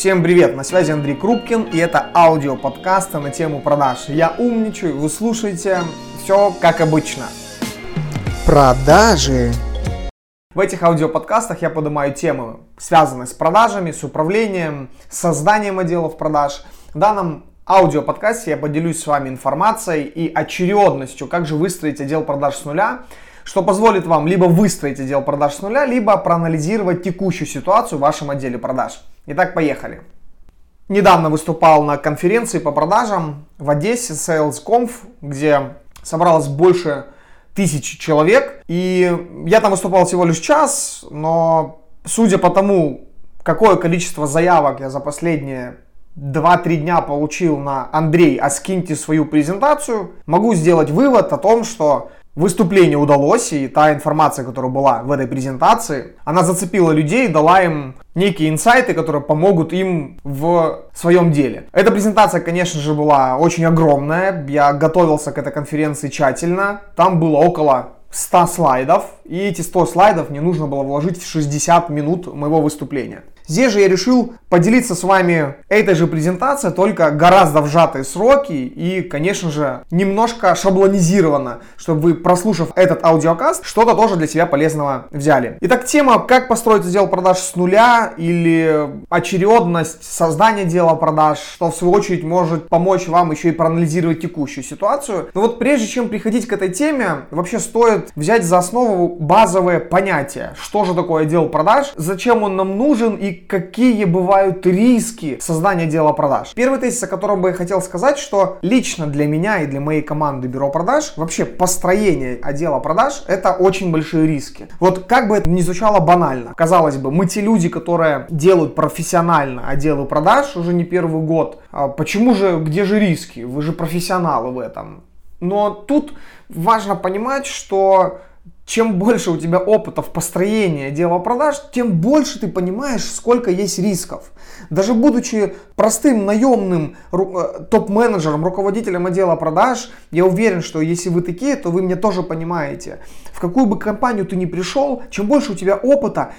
Всем привет, на связи Андрей Крупкин и это аудио подкасты на тему продаж. Я умничаю, вы слушаете все как обычно. Продажи. В этих аудиоподкастах я поднимаю темы, связанные с продажами, с управлением, с созданием отделов продаж. В данном аудиоподкасте я поделюсь с вами информацией и очередностью, как же выстроить отдел продаж с нуля, что позволит вам либо выстроить отдел продаж с нуля, либо проанализировать текущую ситуацию в вашем отделе продаж. Итак, поехали. Недавно выступал на конференции по продажам в Одессе SalesConf, где собралось больше тысячи человек. И я там выступал всего лишь час, но судя по тому, какое количество заявок я за последние 2-3 дня получил на Андрей, а скиньте свою презентацию, могу сделать вывод о том, что выступление удалось, и та информация, которая была в этой презентации, она зацепила людей, дала им некие инсайты, которые помогут им в своем деле. Эта презентация, конечно же, была очень огромная. Я готовился к этой конференции тщательно. Там было около 100 слайдов, и эти 100 слайдов мне нужно было вложить в 60 минут моего выступления. Здесь же я решил поделиться с вами этой же презентацией, только гораздо в сжатые сроки и, конечно же, немножко шаблонизировано, чтобы вы, прослушав этот аудиокаст, что-то тоже для себя полезного взяли. Итак, тема «Как построить отдел продаж с нуля» или очередность создания дела продаж, что в свою очередь может помочь вам еще и проанализировать текущую ситуацию. Но вот прежде чем приходить к этой теме, вообще стоит взять за основу базовые понятия. Что же такое отдел продаж, зачем он нам нужен и какие бывают риски создания дела продаж. Первый тезис, о котором бы я хотел сказать, что лично для меня и для моей команды бюро продаж, вообще построение отдела продаж это очень большие риски. Вот как бы это ни звучало банально, казалось бы, мы те люди, которые делают профессионально отделы продаж уже не первый год, а почему же, где же риски? Вы же профессионалы в этом. Но тут важно понимать, что чем больше у тебя опыта в построении дела продаж, тем больше ты понимаешь, сколько есть рисков. Даже будучи простым наемным э, топ-менеджером, руководителем отдела продаж, я уверен, что если вы такие, то вы меня тоже понимаете. В какую бы компанию ты ни пришел, чем больше у тебя опыта,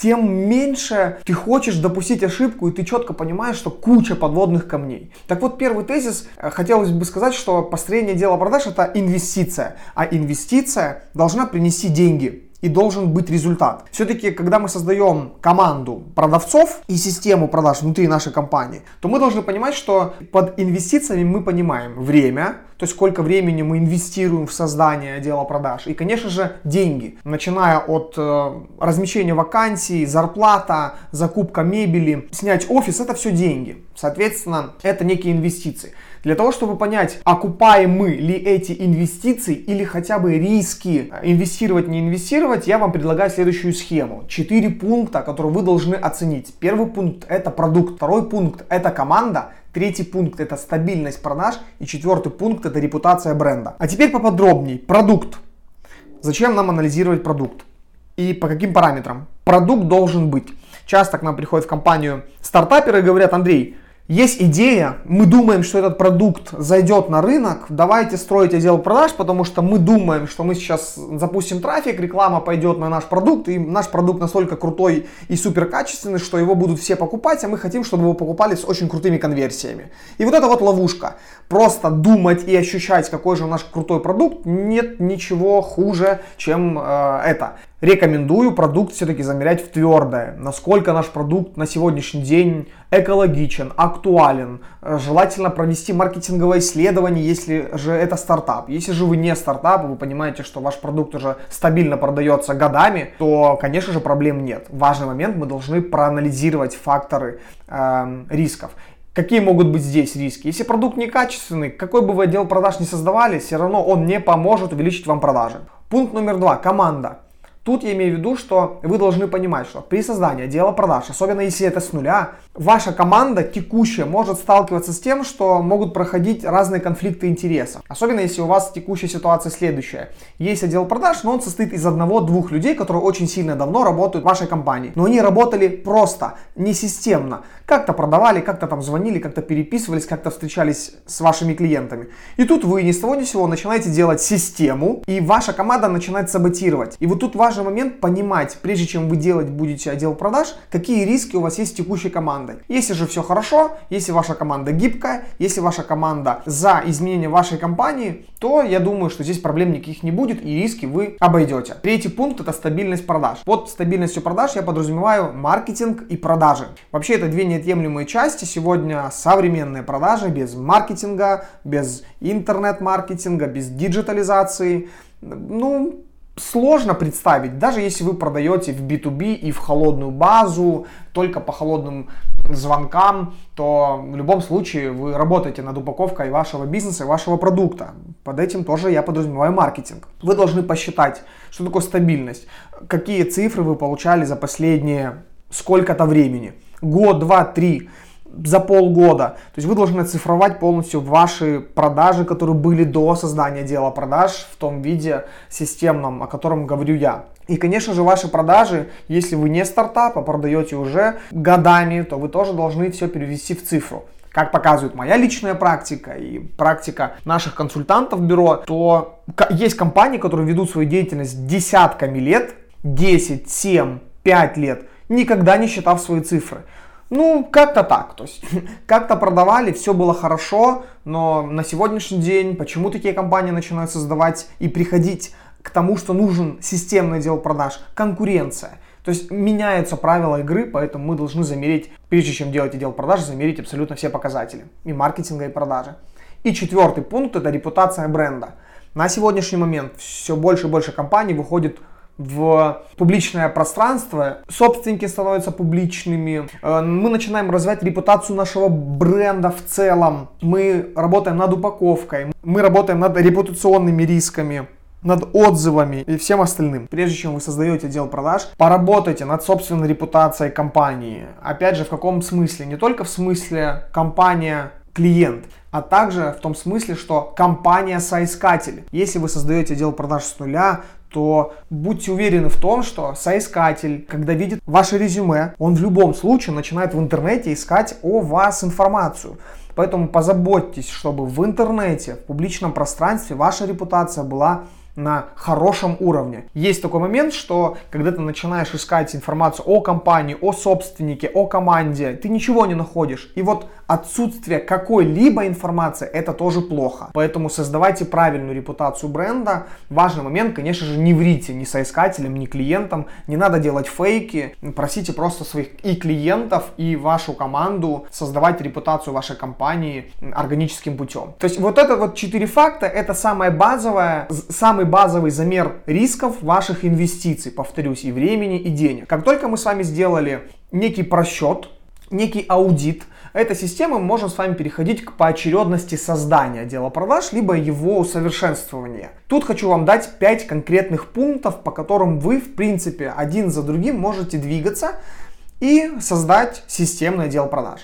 тем меньше ты хочешь допустить ошибку, и ты четко понимаешь, что куча подводных камней. Так вот, первый тезис, э, хотелось бы сказать, что построение дела продаж это инвестиция, а инвестиция должна принести деньги и должен быть результат. Все-таки, когда мы создаем команду продавцов и систему продаж внутри нашей компании, то мы должны понимать, что под инвестициями мы понимаем время, то есть сколько времени мы инвестируем в создание отдела продаж, и, конечно же, деньги, начиная от э, размещения вакансий, зарплата, закупка мебели, снять офис, это все деньги. Соответственно, это некие инвестиции. Для того, чтобы понять, окупаемы ли эти инвестиции или хотя бы риски инвестировать, не инвестировать, я вам предлагаю следующую схему. Четыре пункта, которые вы должны оценить. Первый пункт это продукт, второй пункт это команда, Третий пункт это стабильность продаж. И четвертый пункт это репутация бренда. А теперь поподробнее. Продукт. Зачем нам анализировать продукт? И по каким параметрам? Продукт должен быть. Часто к нам приходят в компанию стартаперы и говорят, Андрей, есть идея, мы думаем, что этот продукт зайдет на рынок, давайте строить отдел продаж, потому что мы думаем, что мы сейчас запустим трафик, реклама пойдет на наш продукт, и наш продукт настолько крутой и супер качественный, что его будут все покупать, а мы хотим, чтобы его покупали с очень крутыми конверсиями. И вот это вот ловушка. Просто думать и ощущать, какой же наш крутой продукт, нет ничего хуже, чем э, это рекомендую продукт все-таки замерять в твердое. Насколько наш продукт на сегодняшний день экологичен, актуален. Желательно провести маркетинговое исследование, если же это стартап. Если же вы не стартап, вы понимаете, что ваш продукт уже стабильно продается годами, то, конечно же, проблем нет. Важный момент, мы должны проанализировать факторы э, рисков. Какие могут быть здесь риски? Если продукт некачественный, какой бы вы отдел продаж не создавали, все равно он не поможет увеличить вам продажи. Пункт номер два. Команда. Тут я имею в виду, что вы должны понимать, что при создании отдела продаж, особенно если это с нуля, ваша команда текущая может сталкиваться с тем, что могут проходить разные конфликты интересов. Особенно если у вас текущая ситуация следующая. Есть отдел продаж, но он состоит из одного-двух людей, которые очень сильно давно работают в вашей компании. Но они работали просто, не системно. Как-то продавали, как-то там звонили, как-то переписывались, как-то встречались с вашими клиентами. И тут вы ни с того ни с сего начинаете делать систему, и ваша команда начинает саботировать. И вот тут важный момент понимать, прежде чем вы делать будете отдел продаж, какие риски у вас есть с текущей командой. Если же все хорошо, если ваша команда гибкая, если ваша команда за изменение вашей компании, то я думаю, что здесь проблем никаких не будет и риски вы обойдете. Третий пункт это стабильность продаж. Под стабильностью продаж я подразумеваю маркетинг и продажи. Вообще это две неотъемлемые части. Сегодня современные продажи без маркетинга, без интернет-маркетинга, без диджитализации. Ну, сложно представить, даже если вы продаете в B2B и в холодную базу, только по холодным звонкам, то в любом случае вы работаете над упаковкой вашего бизнеса и вашего продукта. Под этим тоже я подразумеваю маркетинг. Вы должны посчитать, что такое стабильность, какие цифры вы получали за последние сколько-то времени. Год, два, три за полгода. То есть вы должны оцифровать полностью ваши продажи, которые были до создания дела продаж в том виде системном, о котором говорю я. И, конечно же, ваши продажи, если вы не стартап, а продаете уже годами, то вы тоже должны все перевести в цифру как показывает моя личная практика и практика наших консультантов бюро, то есть компании, которые ведут свою деятельность десятками лет, 10, 7, 5 лет, никогда не считав свои цифры. Ну, как-то так. То есть, как-то продавали, все было хорошо, но на сегодняшний день почему такие компании начинают создавать и приходить к тому, что нужен системный отдел продаж? Конкуренция. То есть меняются правила игры, поэтому мы должны замерить, прежде чем делать отдел продаж, замерить абсолютно все показатели и маркетинга, и продажи. И четвертый пункт это репутация бренда. На сегодняшний момент все больше и больше компаний выходит в публичное пространство, собственники становятся публичными, э, мы начинаем развивать репутацию нашего бренда в целом, мы работаем над упаковкой, мы работаем над репутационными рисками, над отзывами и всем остальным. Прежде чем вы создаете отдел продаж, поработайте над собственной репутацией компании. Опять же, в каком смысле? Не только в смысле компания клиент, а также в том смысле, что компания соискатель. Если вы создаете отдел продаж с нуля, то будьте уверены в том, что соискатель, когда видит ваше резюме, он в любом случае начинает в интернете искать о вас информацию. Поэтому позаботьтесь, чтобы в интернете, в публичном пространстве ваша репутация была на хорошем уровне. Есть такой момент, что когда ты начинаешь искать информацию о компании, о собственнике, о команде, ты ничего не находишь. И вот отсутствие какой-либо информации это тоже плохо. Поэтому создавайте правильную репутацию бренда. Важный момент, конечно же, не врите ни соискателям, ни клиентам. Не надо делать фейки. Просите просто своих и клиентов, и вашу команду создавать репутацию вашей компании органическим путем. То есть вот это вот четыре факта, это самое базовое, самый базовый замер рисков ваших инвестиций, повторюсь, и времени, и денег. Как только мы с вами сделали некий просчет, некий аудит, этой системы мы можем с вами переходить к поочередности создания отдела продаж, либо его усовершенствования. Тут хочу вам дать 5 конкретных пунктов, по которым вы, в принципе, один за другим можете двигаться и создать системный отдел продаж.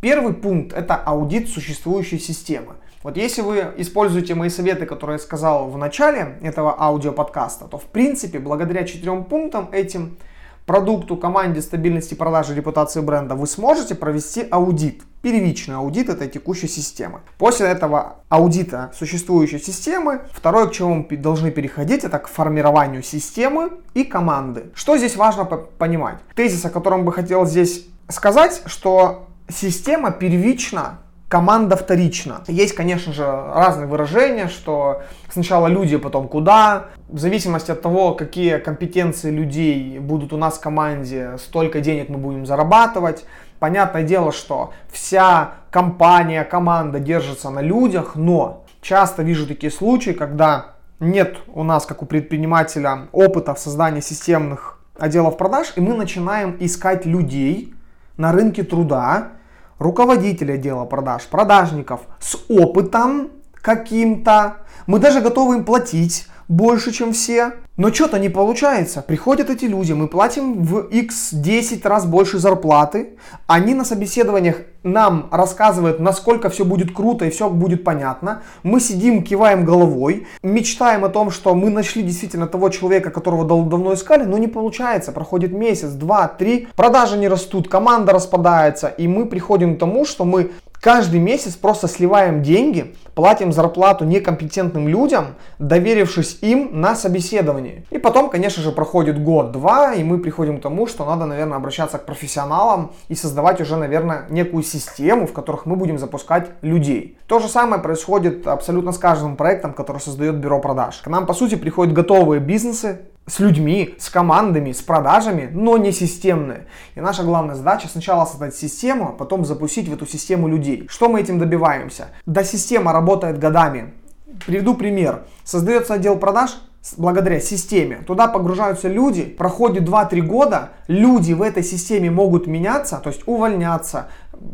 Первый пункт – это аудит существующей системы. Вот если вы используете мои советы, которые я сказал в начале этого аудиоподкаста, то в принципе благодаря четырем пунктам этим продукту, команде, стабильности продажи, репутации бренда вы сможете провести аудит. Первичный аудит этой текущей системы. После этого аудита существующей системы, второе, к чему мы должны переходить, это к формированию системы и команды. Что здесь важно понимать? Тезис, о котором бы хотел здесь сказать, что система первична команда вторична. Есть, конечно же, разные выражения, что сначала люди, потом куда. В зависимости от того, какие компетенции людей будут у нас в команде, столько денег мы будем зарабатывать. Понятное дело, что вся компания, команда держится на людях, но часто вижу такие случаи, когда нет у нас, как у предпринимателя, опыта в создании системных отделов продаж, и мы начинаем искать людей на рынке труда, руководителя отдела продаж, продажников с опытом каким-то. Мы даже готовы им платить больше, чем все. Но что-то не получается. Приходят эти люди, мы платим в x 10 раз больше зарплаты. Они на собеседованиях нам рассказывают, насколько все будет круто и все будет понятно. Мы сидим, киваем головой, мечтаем о том, что мы нашли действительно того человека, которого давно искали, но не получается. Проходит месяц, два, три, продажи не растут, команда распадается, и мы приходим к тому, что мы каждый месяц просто сливаем деньги, платим зарплату некомпетентным людям, доверившись им на собеседование. И потом, конечно же, проходит год-два, и мы приходим к тому, что надо, наверное, обращаться к профессионалам и создавать уже, наверное, некую систему, в которых мы будем запускать людей. То же самое происходит абсолютно с каждым проектом, который создает бюро продаж. К нам, по сути, приходят готовые бизнесы, с людьми, с командами, с продажами, но не системные. И наша главная задача сначала создать систему, а потом запустить в эту систему людей. Что мы этим добиваемся? Да система работает годами. Приведу пример. Создается отдел продаж, благодаря системе. Туда погружаются люди, проходит 2-3 года, люди в этой системе могут меняться, то есть увольняться,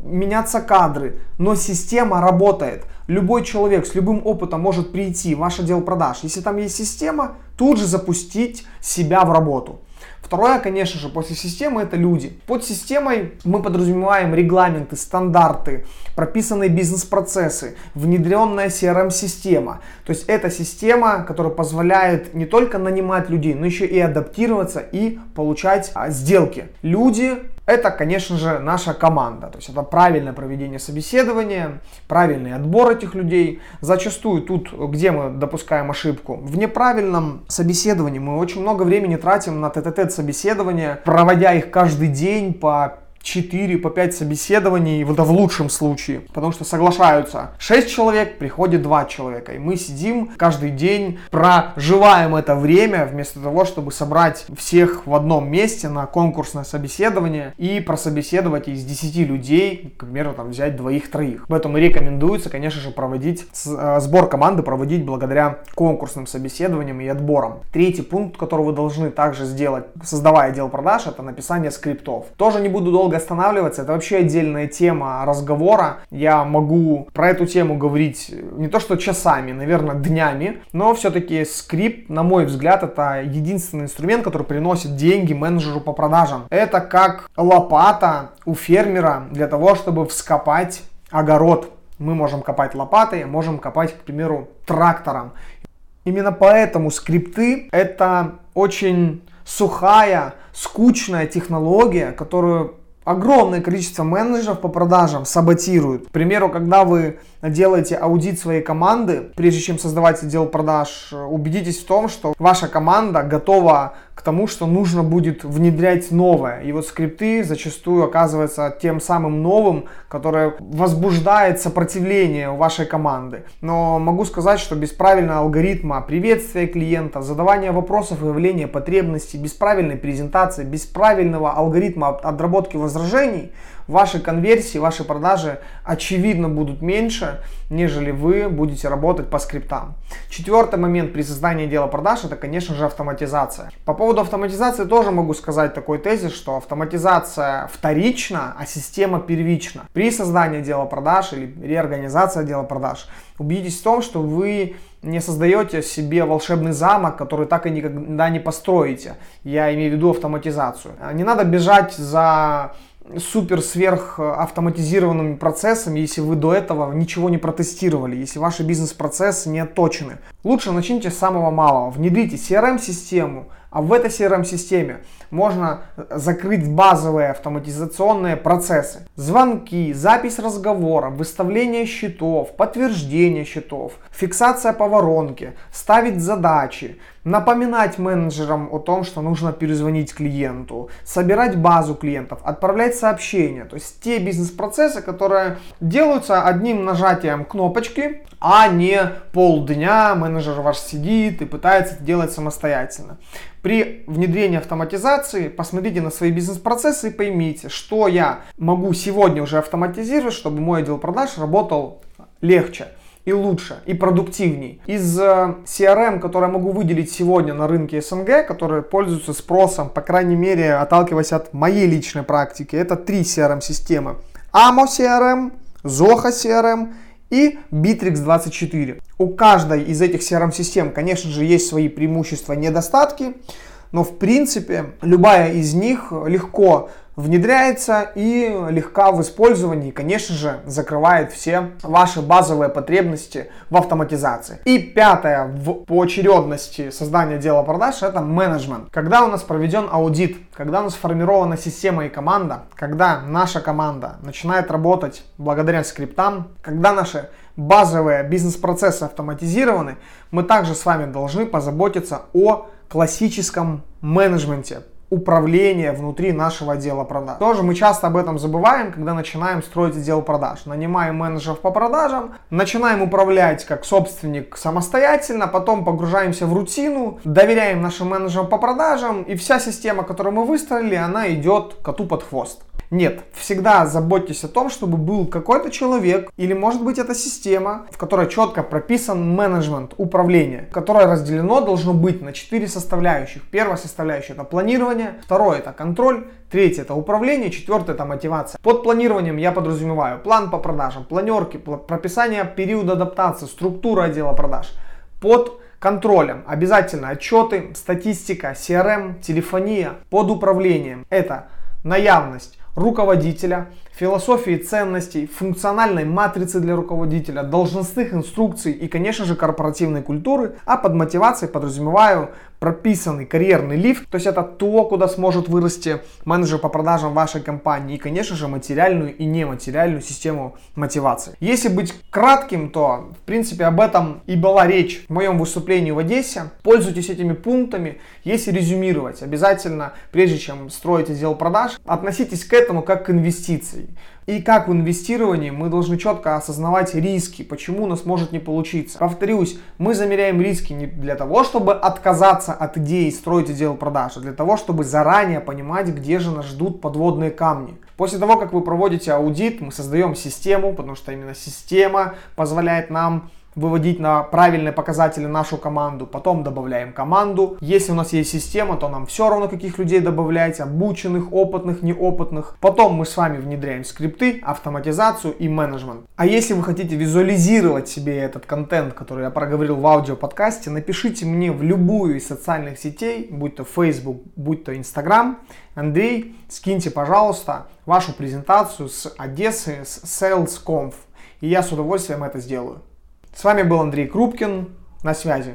меняться кадры, но система работает. Любой человек с любым опытом может прийти в ваш отдел продаж. Если там есть система, тут же запустить себя в работу. Второе, конечно же, после системы это люди. Под системой мы подразумеваем регламенты, стандарты, прописанные бизнес-процессы, внедренная CRM-система. То есть это система, которая позволяет не только нанимать людей, но еще и адаптироваться и получать а, сделки. Люди это, конечно же, наша команда. То есть это правильное проведение собеседования, правильный отбор этих людей. Зачастую тут, где мы допускаем ошибку, в неправильном собеседовании мы очень много времени тратим на тет-тет собеседования, проводя их каждый день по 4 по 5 собеседований, вот это в лучшем случае, потому что соглашаются 6 человек, приходит 2 человека, и мы сидим каждый день, проживаем это время, вместо того, чтобы собрать всех в одном месте на конкурсное собеседование и прособеседовать из 10 людей, к примеру, там взять двоих-троих. Поэтому рекомендуется, конечно же, проводить э, сбор команды, проводить благодаря конкурсным собеседованиям и отборам. Третий пункт, который вы должны также сделать, создавая отдел продаж, это написание скриптов. Тоже не буду долго долго останавливаться, это вообще отдельная тема разговора. Я могу про эту тему говорить не то что часами, наверное, днями, но все-таки скрипт, на мой взгляд, это единственный инструмент, который приносит деньги менеджеру по продажам. Это как лопата у фермера для того, чтобы вскопать огород. Мы можем копать лопатой, можем копать, к примеру, трактором. Именно поэтому скрипты это очень сухая, скучная технология, которую огромное количество менеджеров по продажам саботируют. К примеру, когда вы делаете аудит своей команды, прежде чем создавать отдел продаж, убедитесь в том, что ваша команда готова к тому, что нужно будет внедрять новое. И вот скрипты зачастую оказываются тем самым новым, которое возбуждает сопротивление у вашей команды. Но могу сказать, что без правильного алгоритма приветствия клиента, задавания вопросов, выявления потребностей, без правильной презентации, без правильного алгоритма отработки возражений, ваши конверсии, ваши продажи очевидно будут меньше, нежели вы будете работать по скриптам. Четвертый момент при создании дела продаж это, конечно же, автоматизация. По поводу автоматизации тоже могу сказать такой тезис, что автоматизация вторична, а система первична. При создании дела продаж или реорганизации дела продаж убедитесь в том, что вы не создаете себе волшебный замок, который так и никогда не построите. Я имею в виду автоматизацию. Не надо бежать за супер сверх автоматизированными процессами, если вы до этого ничего не протестировали, если ваши бизнес-процессы не отточены. Лучше начните с самого малого. Внедрите CRM-систему, а в этой CRM-системе можно закрыть базовые автоматизационные процессы. Звонки, запись разговора, выставление счетов, подтверждение счетов, фиксация по воронке, ставить задачи, напоминать менеджерам о том, что нужно перезвонить клиенту, собирать базу клиентов, отправлять сообщения. То есть те бизнес-процессы, которые делаются одним нажатием кнопочки, а не полдня менеджер ваш сидит и пытается это делать самостоятельно. При внедрении автоматизации посмотрите на свои бизнес-процессы и поймите, что я могу сегодня уже автоматизировать, чтобы мой отдел продаж работал легче и лучше, и продуктивней. Из э, CRM, который я могу выделить сегодня на рынке СНГ, которые пользуются спросом, по крайней мере, отталкиваясь от моей личной практики, это три CRM-системы. AMO CRM, Zoho CRM и Bittrex 24. У каждой из этих CRM-систем, конечно же, есть свои преимущества и недостатки, но в принципе любая из них легко внедряется и легка в использовании, конечно же, закрывает все ваши базовые потребности в автоматизации. И пятое в, по очередности создания дела продаж это менеджмент. Когда у нас проведен аудит, когда у нас сформирована система и команда, когда наша команда начинает работать благодаря скриптам, когда наши базовые бизнес-процессы автоматизированы, мы также с вами должны позаботиться о классическом менеджменте, управления внутри нашего отдела продаж. Тоже мы часто об этом забываем, когда начинаем строить отдел продаж. Нанимаем менеджеров по продажам, начинаем управлять как собственник самостоятельно, потом погружаемся в рутину, доверяем нашим менеджерам по продажам, и вся система, которую мы выстроили, она идет коту под хвост. Нет, всегда заботьтесь о том, чтобы был какой-то человек, или может быть это система, в которой четко прописан менеджмент, управление, которое разделено должно быть на четыре составляющих. Первая составляющая это планирование, второе это контроль, Третье это управление, четвертое это мотивация. Под планированием я подразумеваю план по продажам, планерки, прописание периода адаптации, структура отдела продаж. Под контролем обязательно отчеты, статистика, CRM, телефония. Под управлением это наявность руководителя, философии ценностей, функциональной матрицы для руководителя, должностных инструкций и, конечно же, корпоративной культуры, а под мотивацией подразумеваю прописанный карьерный лифт, то есть это то, куда сможет вырасти менеджер по продажам вашей компании и, конечно же, материальную и нематериальную систему мотивации. Если быть кратким, то, в принципе, об этом и была речь в моем выступлении в Одессе. Пользуйтесь этими пунктами, если резюмировать, обязательно, прежде чем строить отдел продаж, относитесь к этому как к инвестиции. И как в инвестировании мы должны четко осознавать риски, почему у нас может не получиться. Повторюсь, мы замеряем риски не для того, чтобы отказаться от идеи строить отдел продаж, а для того, чтобы заранее понимать, где же нас ждут подводные камни. После того, как вы проводите аудит, мы создаем систему, потому что именно система позволяет нам выводить на правильные показатели нашу команду, потом добавляем команду. Если у нас есть система, то нам все равно каких людей добавлять, обученных, опытных, неопытных. Потом мы с вами внедряем скрипты, автоматизацию и менеджмент. А если вы хотите визуализировать себе этот контент, который я проговорил в аудиоподкасте, напишите мне в любую из социальных сетей, будь то Facebook, будь то Instagram. Андрей, скиньте, пожалуйста, вашу презентацию с Одессы, с SalesConf. И я с удовольствием это сделаю. С вами был Андрей Крупкин. На связи.